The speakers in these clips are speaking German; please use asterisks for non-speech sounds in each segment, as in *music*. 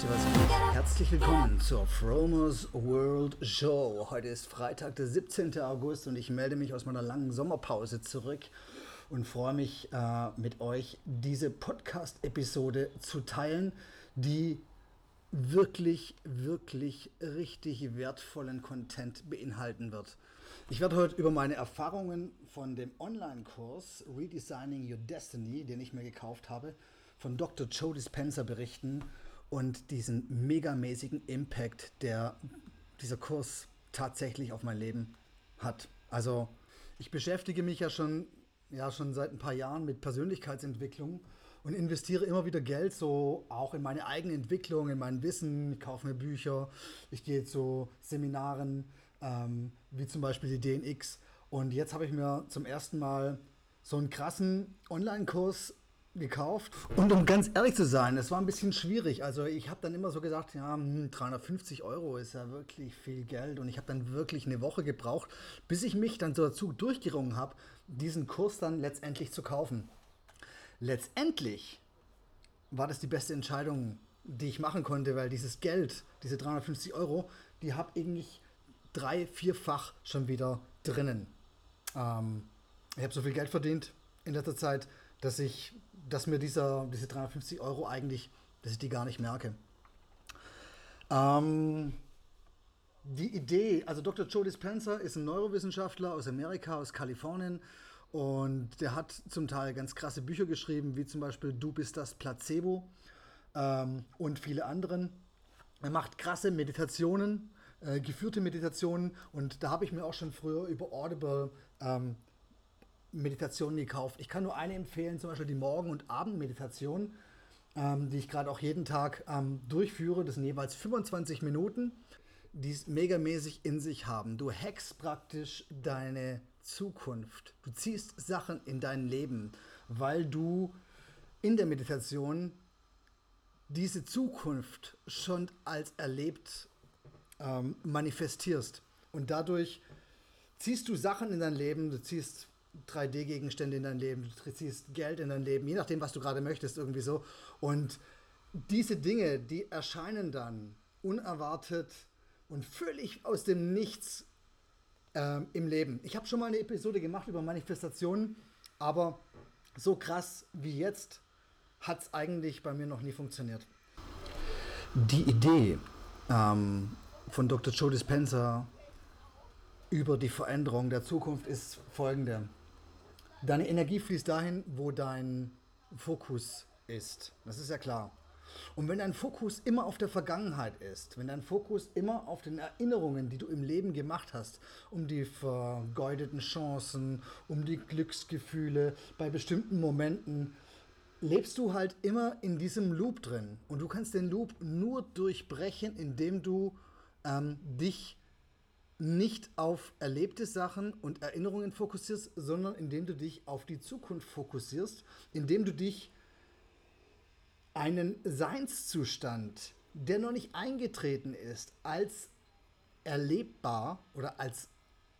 Leute, was geht? Herzlich willkommen zur Fromers World Show. Heute ist Freitag, der 17. August und ich melde mich aus meiner langen Sommerpause zurück und freue mich äh, mit euch diese Podcast-Episode zu teilen, die wirklich, wirklich richtig wertvollen Content beinhalten wird. Ich werde heute über meine Erfahrungen von dem Online-Kurs Redesigning Your Destiny, den ich mir gekauft habe, von Dr. Joe Dispenza berichten und diesen megamäßigen Impact, der dieser Kurs tatsächlich auf mein Leben hat. Also ich beschäftige mich ja schon, ja schon seit ein paar Jahren mit Persönlichkeitsentwicklung und investiere immer wieder Geld so auch in meine eigene Entwicklung, in mein Wissen. Ich kaufe mir Bücher, ich gehe zu Seminaren, ähm, wie zum Beispiel die DNX. Und jetzt habe ich mir zum ersten Mal so einen krassen Online-Kurs gekauft. Und um ganz ehrlich zu sein, es war ein bisschen schwierig. Also ich habe dann immer so gesagt, ja, 350 hm, Euro ist ja wirklich viel Geld. Und ich habe dann wirklich eine Woche gebraucht, bis ich mich dann so dazu durchgerungen habe, diesen Kurs dann letztendlich zu kaufen. Letztendlich war das die beste Entscheidung, die ich machen konnte, weil dieses Geld, diese 350 Euro, die habe ich drei, vierfach schon wieder drinnen. Ähm, ich habe so viel Geld verdient in letzter Zeit, dass ich, dass mir dieser, diese 350 Euro eigentlich, dass ich die gar nicht merke. Ähm, die Idee, also Dr. Joe Dispenza ist ein Neurowissenschaftler aus Amerika, aus Kalifornien und der hat zum Teil ganz krasse Bücher geschrieben, wie zum Beispiel Du bist das Placebo ähm, und viele anderen. Er macht krasse Meditationen, äh, geführte Meditationen und da habe ich mir auch schon früher über Audible ähm, Meditationen gekauft. Ich kann nur eine empfehlen, zum Beispiel die Morgen- und Abendmeditation, ähm, die ich gerade auch jeden Tag ähm, durchführe. Das sind jeweils 25 Minuten, die es megamäßig in sich haben. Du hackst praktisch deine Zukunft. Du ziehst Sachen in dein Leben, weil du in der Meditation diese Zukunft schon als erlebt ähm, manifestierst. Und dadurch ziehst du Sachen in dein Leben, du ziehst 3D-Gegenstände in dein Leben, du ziehst Geld in dein Leben, je nachdem, was du gerade möchtest, irgendwie so. Und diese Dinge, die erscheinen dann unerwartet und völlig aus dem Nichts ähm, im Leben. Ich habe schon mal eine Episode gemacht über Manifestationen, aber so krass wie jetzt hat es eigentlich bei mir noch nie funktioniert. Die Idee ähm, von Dr. Joe Dispenza über die Veränderung der Zukunft ist folgende. Deine Energie fließt dahin, wo dein Fokus ist. Das ist ja klar. Und wenn dein Fokus immer auf der Vergangenheit ist, wenn dein Fokus immer auf den Erinnerungen, die du im Leben gemacht hast, um die vergeudeten Chancen, um die Glücksgefühle bei bestimmten Momenten, lebst du halt immer in diesem Loop drin. Und du kannst den Loop nur durchbrechen, indem du ähm, dich nicht auf erlebte Sachen und Erinnerungen fokussierst, sondern indem du dich auf die Zukunft fokussierst, indem du dich einen Seinszustand, der noch nicht eingetreten ist, als erlebbar oder als,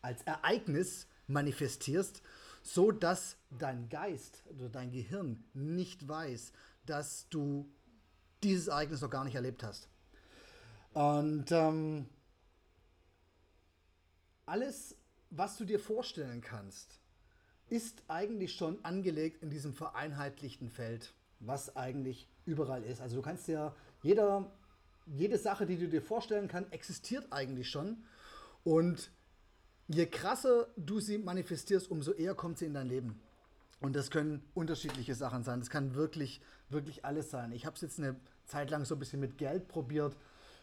als Ereignis manifestierst, so dass dein Geist oder dein Gehirn nicht weiß, dass du dieses Ereignis noch gar nicht erlebt hast. Und ähm, alles, was du dir vorstellen kannst, ist eigentlich schon angelegt in diesem vereinheitlichten Feld, was eigentlich überall ist. Also du kannst ja, jeder, jede Sache, die du dir vorstellen kannst, existiert eigentlich schon. Und je krasser du sie manifestierst, umso eher kommt sie in dein Leben. Und das können unterschiedliche Sachen sein. Das kann wirklich, wirklich alles sein. Ich habe es jetzt eine Zeit lang so ein bisschen mit Geld probiert.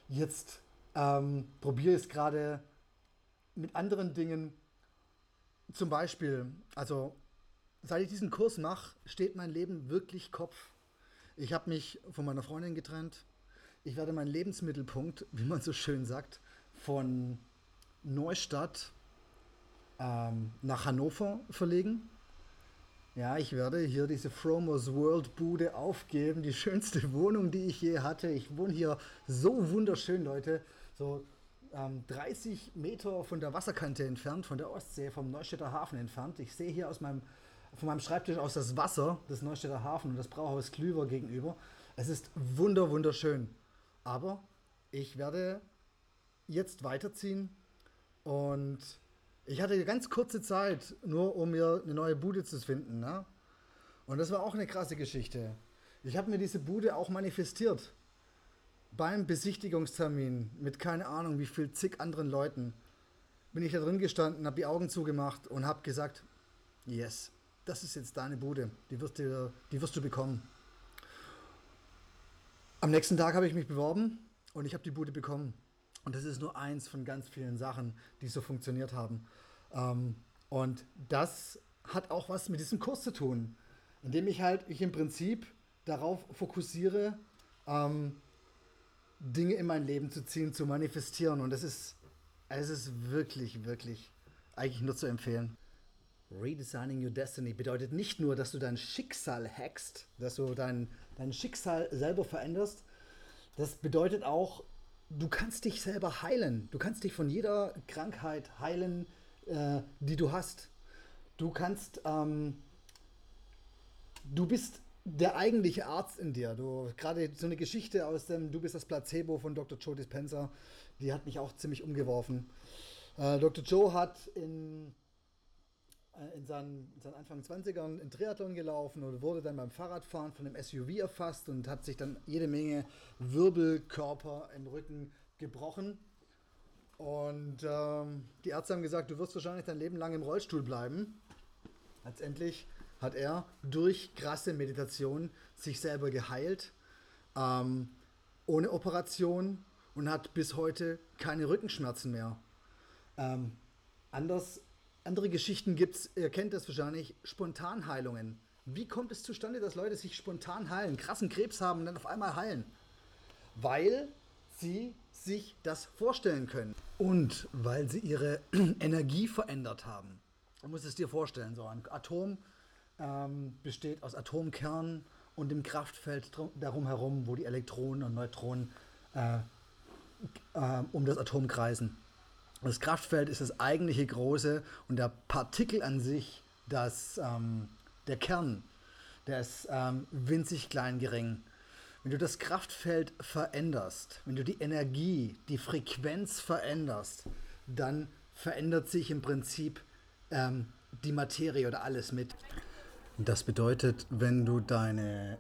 Jetzt ähm, probiere ich es gerade mit anderen Dingen. Zum Beispiel, also seit ich diesen Kurs mache, steht mein Leben wirklich Kopf. Ich habe mich von meiner Freundin getrennt. ich werde meinen Lebensmittelpunkt, *laughs* wie man so schön sagt, von Neustadt ähm, nach Hannover verlegen. Ja, ich werde hier diese Fromers World Bude aufgeben. Die schönste *laughs* Wohnung, die ich je hatte. Ich wohne hier so wunderschön, Leute. So ähm, 30 Meter von der Wasserkante entfernt, von der Ostsee, vom Neustädter Hafen entfernt. Ich sehe hier aus meinem, von meinem Schreibtisch aus das Wasser des Neustädter Hafen und das Brauhaus Klüver gegenüber. Es ist wunder, wunderschön. Aber ich werde jetzt weiterziehen und ich hatte ganz kurze Zeit, nur um mir eine neue Bude zu finden. Ne? Und das war auch eine krasse Geschichte. Ich habe mir diese Bude auch manifestiert. Beim Besichtigungstermin mit keine Ahnung wie viel zig anderen Leuten bin ich da drin gestanden, habe die Augen zugemacht und habe gesagt, yes, das ist jetzt deine Bude, die wirst, du, die wirst du bekommen. Am nächsten Tag habe ich mich beworben und ich habe die Bude bekommen. Und das ist nur eins von ganz vielen Sachen, die so funktioniert haben. Ähm, und das hat auch was mit diesem Kurs zu tun, indem ich halt ich im Prinzip darauf fokussiere, ähm, Dinge in mein Leben zu ziehen, zu manifestieren. Und das ist, es ist wirklich, wirklich eigentlich nur zu empfehlen. Redesigning Your Destiny bedeutet nicht nur, dass du dein Schicksal hackst, dass du dein, dein Schicksal selber veränderst. Das bedeutet auch, du kannst dich selber heilen. Du kannst dich von jeder Krankheit heilen, äh, die du hast. Du kannst, ähm, du bist der eigentliche Arzt in dir. Du gerade so eine Geschichte aus dem Du bist das Placebo von Dr. Joe Dispenza, die hat mich auch ziemlich umgeworfen. Äh, Dr. Joe hat in äh, in seinen, in seinen Anfang 20ern in Triathlon gelaufen und wurde dann beim Fahrradfahren von einem SUV erfasst und hat sich dann jede Menge Wirbelkörper im Rücken gebrochen. Und ähm, die Ärzte haben gesagt, du wirst wahrscheinlich dein Leben lang im Rollstuhl bleiben. Letztendlich hat er durch krasse Meditation sich selber geheilt, ähm, ohne Operation und hat bis heute keine Rückenschmerzen mehr. Ähm, anders andere Geschichten gibt es, ihr kennt das wahrscheinlich, Spontanheilungen. Wie kommt es zustande, dass Leute sich spontan heilen, krassen Krebs haben und dann auf einmal heilen? Weil sie sich das vorstellen können. Und weil sie ihre *clears throat* Energie verändert haben. Du musst es dir vorstellen, so ein Atom ähm, besteht aus Atomkernen und dem Kraftfeld darum herum, wo die Elektronen und Neutronen äh, äh, um das Atom kreisen. Das Kraftfeld ist das eigentliche große und der Partikel an sich, das, ähm, der Kern, der ist ähm, winzig klein gering. Wenn du das Kraftfeld veränderst, wenn du die Energie, die Frequenz veränderst, dann verändert sich im Prinzip ähm, die Materie oder alles mit. Das bedeutet, wenn du deine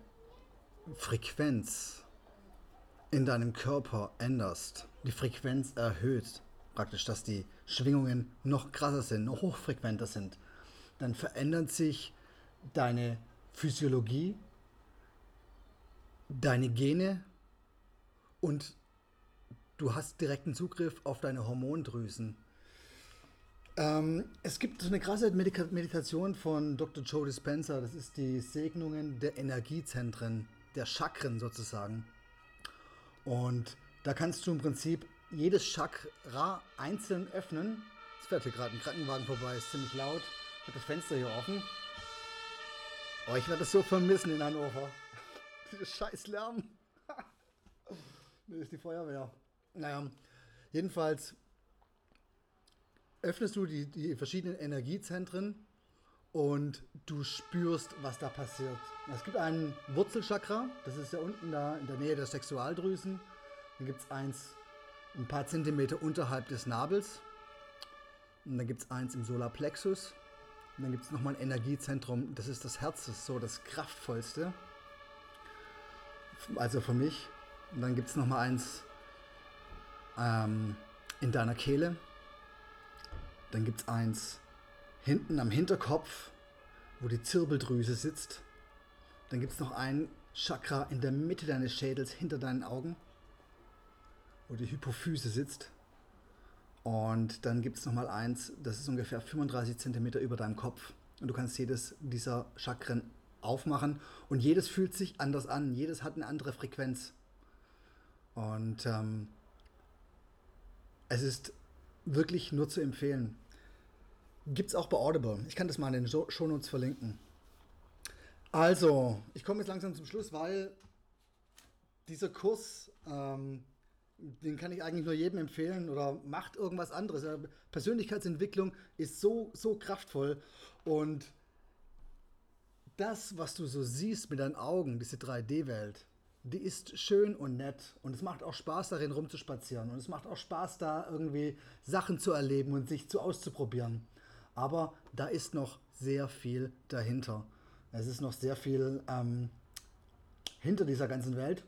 Frequenz in deinem Körper änderst, die Frequenz erhöht, praktisch, dass die Schwingungen noch krasser sind, noch hochfrequenter sind, dann verändert sich deine Physiologie, deine Gene und du hast direkten Zugriff auf deine Hormondrüsen. Ähm, es gibt so eine krasse Meditation von Dr. Joe Dispenza, das ist die Segnungen der Energiezentren, der Chakren sozusagen. Und da kannst du im Prinzip jedes Chakra einzeln öffnen. Es fährt hier gerade ein Krankenwagen vorbei, ist ziemlich laut. Ich habe das Fenster hier offen. Oh, ich werde es so vermissen in Hannover. *laughs* Dieser scheiß Lärm. *laughs* das ist die Feuerwehr. Naja, jedenfalls öffnest du die, die verschiedenen Energiezentren und du spürst, was da passiert. Es gibt einen Wurzelchakra, das ist ja unten da in der Nähe der Sexualdrüsen. Dann gibt es eins ein paar Zentimeter unterhalb des Nabels. Und dann gibt es eins im Solarplexus. Und dann gibt es nochmal ein Energiezentrum, das ist das Herz, das ist so das kraftvollste. Also für mich. Und dann gibt es nochmal eins ähm, in deiner Kehle. Dann gibt es eins hinten am Hinterkopf, wo die Zirbeldrüse sitzt. Dann gibt es noch ein Chakra in der Mitte deines Schädels hinter deinen Augen wo die Hypophyse sitzt. Und dann gibt es nochmal eins, das ist ungefähr 35 cm über deinem Kopf. Und du kannst jedes dieser Chakren aufmachen und jedes fühlt sich anders an. Jedes hat eine andere Frequenz. Und ähm, es ist wirklich nur zu empfehlen. Gibt es auch bei Audible. Ich kann das mal in den Shownotes verlinken. Also, ich komme jetzt langsam zum Schluss, weil dieser Kurs, ähm, den kann ich eigentlich nur jedem empfehlen oder macht irgendwas anderes. Persönlichkeitsentwicklung ist so, so kraftvoll und das, was du so siehst mit deinen Augen, diese 3D-Welt, die ist schön und nett und es macht auch Spaß darin rumzuspazieren und es macht auch Spaß da irgendwie Sachen zu erleben und sich zu auszuprobieren. Aber da ist noch sehr viel dahinter. Es ist noch sehr viel ähm, hinter dieser ganzen Welt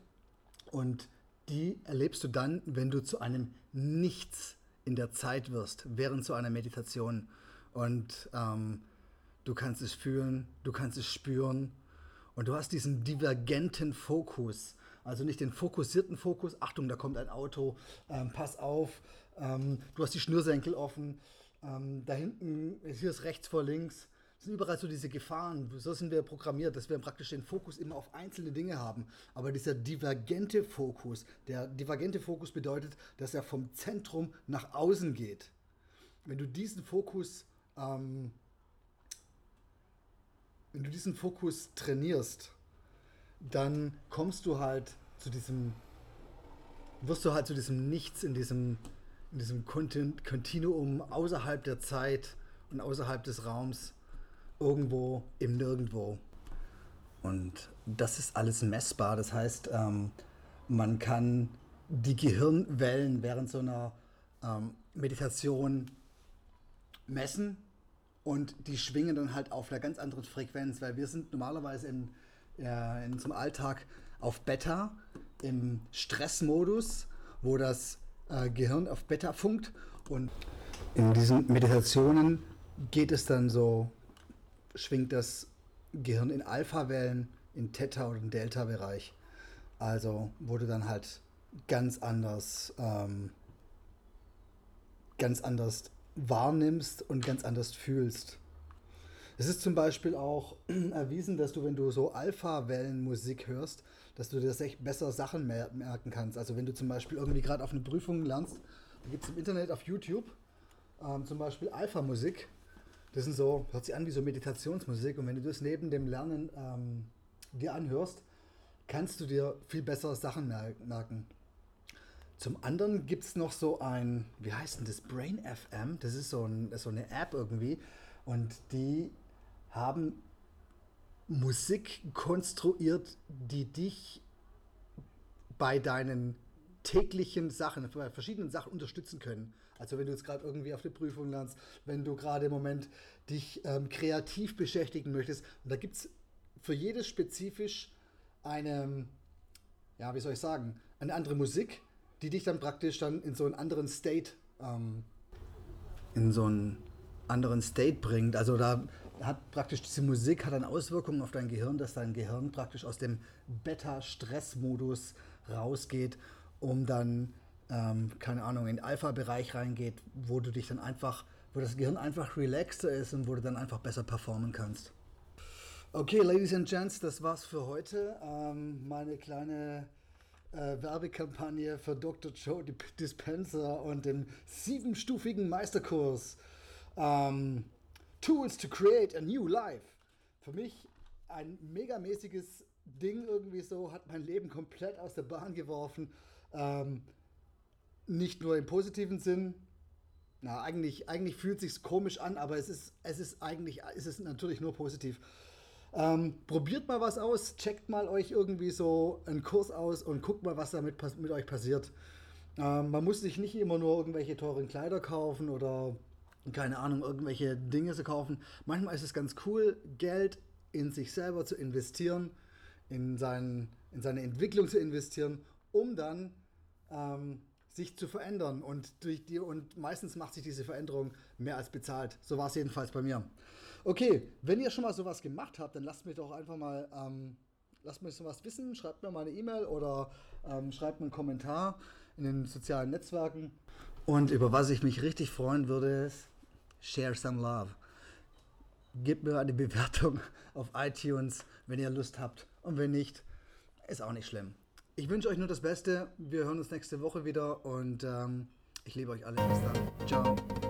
und die erlebst du dann, wenn du zu einem Nichts in der Zeit wirst, während so einer Meditation. Und ähm, du kannst es fühlen, du kannst es spüren und du hast diesen divergenten Fokus. Also nicht den fokussierten Fokus, Achtung, da kommt ein Auto, ähm, pass auf, ähm, du hast die Schnürsenkel offen, ähm, da hinten, hier ist rechts vor links, es sind überall so diese Gefahren. So sind wir programmiert, dass wir praktisch den Fokus immer auf einzelne Dinge haben. Aber dieser divergente Fokus, der divergente Fokus bedeutet, dass er vom Zentrum nach außen geht. Wenn du diesen Fokus, ähm, wenn du diesen Fokus trainierst, dann kommst du halt zu diesem, wirst du halt zu diesem Nichts in diesem, in diesem Kontinuum außerhalb der Zeit und außerhalb des Raums irgendwo im Nirgendwo. Und das ist alles messbar. Das heißt, ähm, man kann die Gehirnwellen während so einer ähm, Meditation messen und die schwingen dann halt auf einer ganz anderen Frequenz, weil wir sind normalerweise in, äh, in unserem Alltag auf Beta, im Stressmodus, wo das äh, Gehirn auf Beta funkt und in diesen Meditationen geht es dann so schwingt das Gehirn in Alpha-Wellen, in Theta- oder Delta-Bereich. Also, du dann halt ganz anders, ähm, ganz anders wahrnimmst und ganz anders fühlst. Es ist zum Beispiel auch *clears throat* erwiesen, dass du, wenn du so Alpha-Wellen-Musik hörst, dass du dir echt besser Sachen merken kannst. Also wenn du zum Beispiel irgendwie gerade auf eine Prüfung lernst, da gibt es im Internet auf YouTube ähm, zum Beispiel Alpha-Musik das sind so, hört sich an wie so Meditationsmusik und wenn du das neben dem Lernen ähm, dir anhörst, kannst du dir viel besser Sachen merken. Zum anderen gibt es noch so ein, wie heißt denn das, Brain FM, das ist so, ein, so eine App irgendwie und die haben Musik konstruiert, die dich bei deinen täglichen Sachen, bei verschiedenen Sachen unterstützen können. Also wenn du jetzt gerade irgendwie auf der Prüfung lernst, wenn du gerade im Moment dich ähm, kreativ beschäftigen möchtest. Und da gibt es für jedes spezifisch eine, ja, wie soll ich sagen, eine andere Musik, die dich dann praktisch dann in so einen anderen State, ähm, in so einen anderen State bringt. Also da hat praktisch diese Musik hat dann Auswirkungen auf dein Gehirn, dass dein Gehirn praktisch aus dem Beta-Stress-Modus rausgeht, um dann ähm, keine Ahnung, in den Alpha-Bereich reingeht, wo du dich dann einfach, wo das Gehirn einfach relaxter ist und wo du dann einfach besser performen kannst. Okay, Ladies and Gents, das war's für heute. Ähm, meine kleine äh, Werbekampagne für Dr. Joe Dispenser und den siebenstufigen Meisterkurs ähm, Tools to Create a New Life. Für mich ein megamäßiges Ding irgendwie so, hat mein Leben komplett aus der Bahn geworfen. Ähm, nicht nur im positiven Sinn. Na, eigentlich, eigentlich fühlt sich komisch an, aber es ist, es ist eigentlich, es ist natürlich nur positiv. Ähm, probiert mal was aus, checkt mal euch irgendwie so einen Kurs aus und guckt mal, was damit mit euch passiert. Ähm, man muss sich nicht immer nur irgendwelche teuren Kleider kaufen oder keine Ahnung, irgendwelche Dinge zu kaufen. Manchmal ist es ganz cool, Geld in sich selber zu investieren, in, sein, in seine Entwicklung zu investieren, um dann ähm, sich zu verändern und durch die und meistens macht sich diese Veränderung mehr als bezahlt. So war es jedenfalls bei mir. Okay, wenn ihr schon mal sowas gemacht habt, dann lasst mich doch einfach mal, ähm, lasst mir sowas wissen, schreibt mir mal eine E-Mail oder ähm, schreibt mir einen Kommentar in den sozialen Netzwerken. Und über was ich mich richtig freuen würde, ist Share Some Love. Gebt mir eine Bewertung *laughs* auf iTunes, wenn ihr Lust habt. Und wenn nicht, ist auch nicht schlimm. Ich wünsche euch nur das Beste. Wir hören uns nächste Woche wieder und ähm, ich liebe euch alle. Bis dann. Ciao.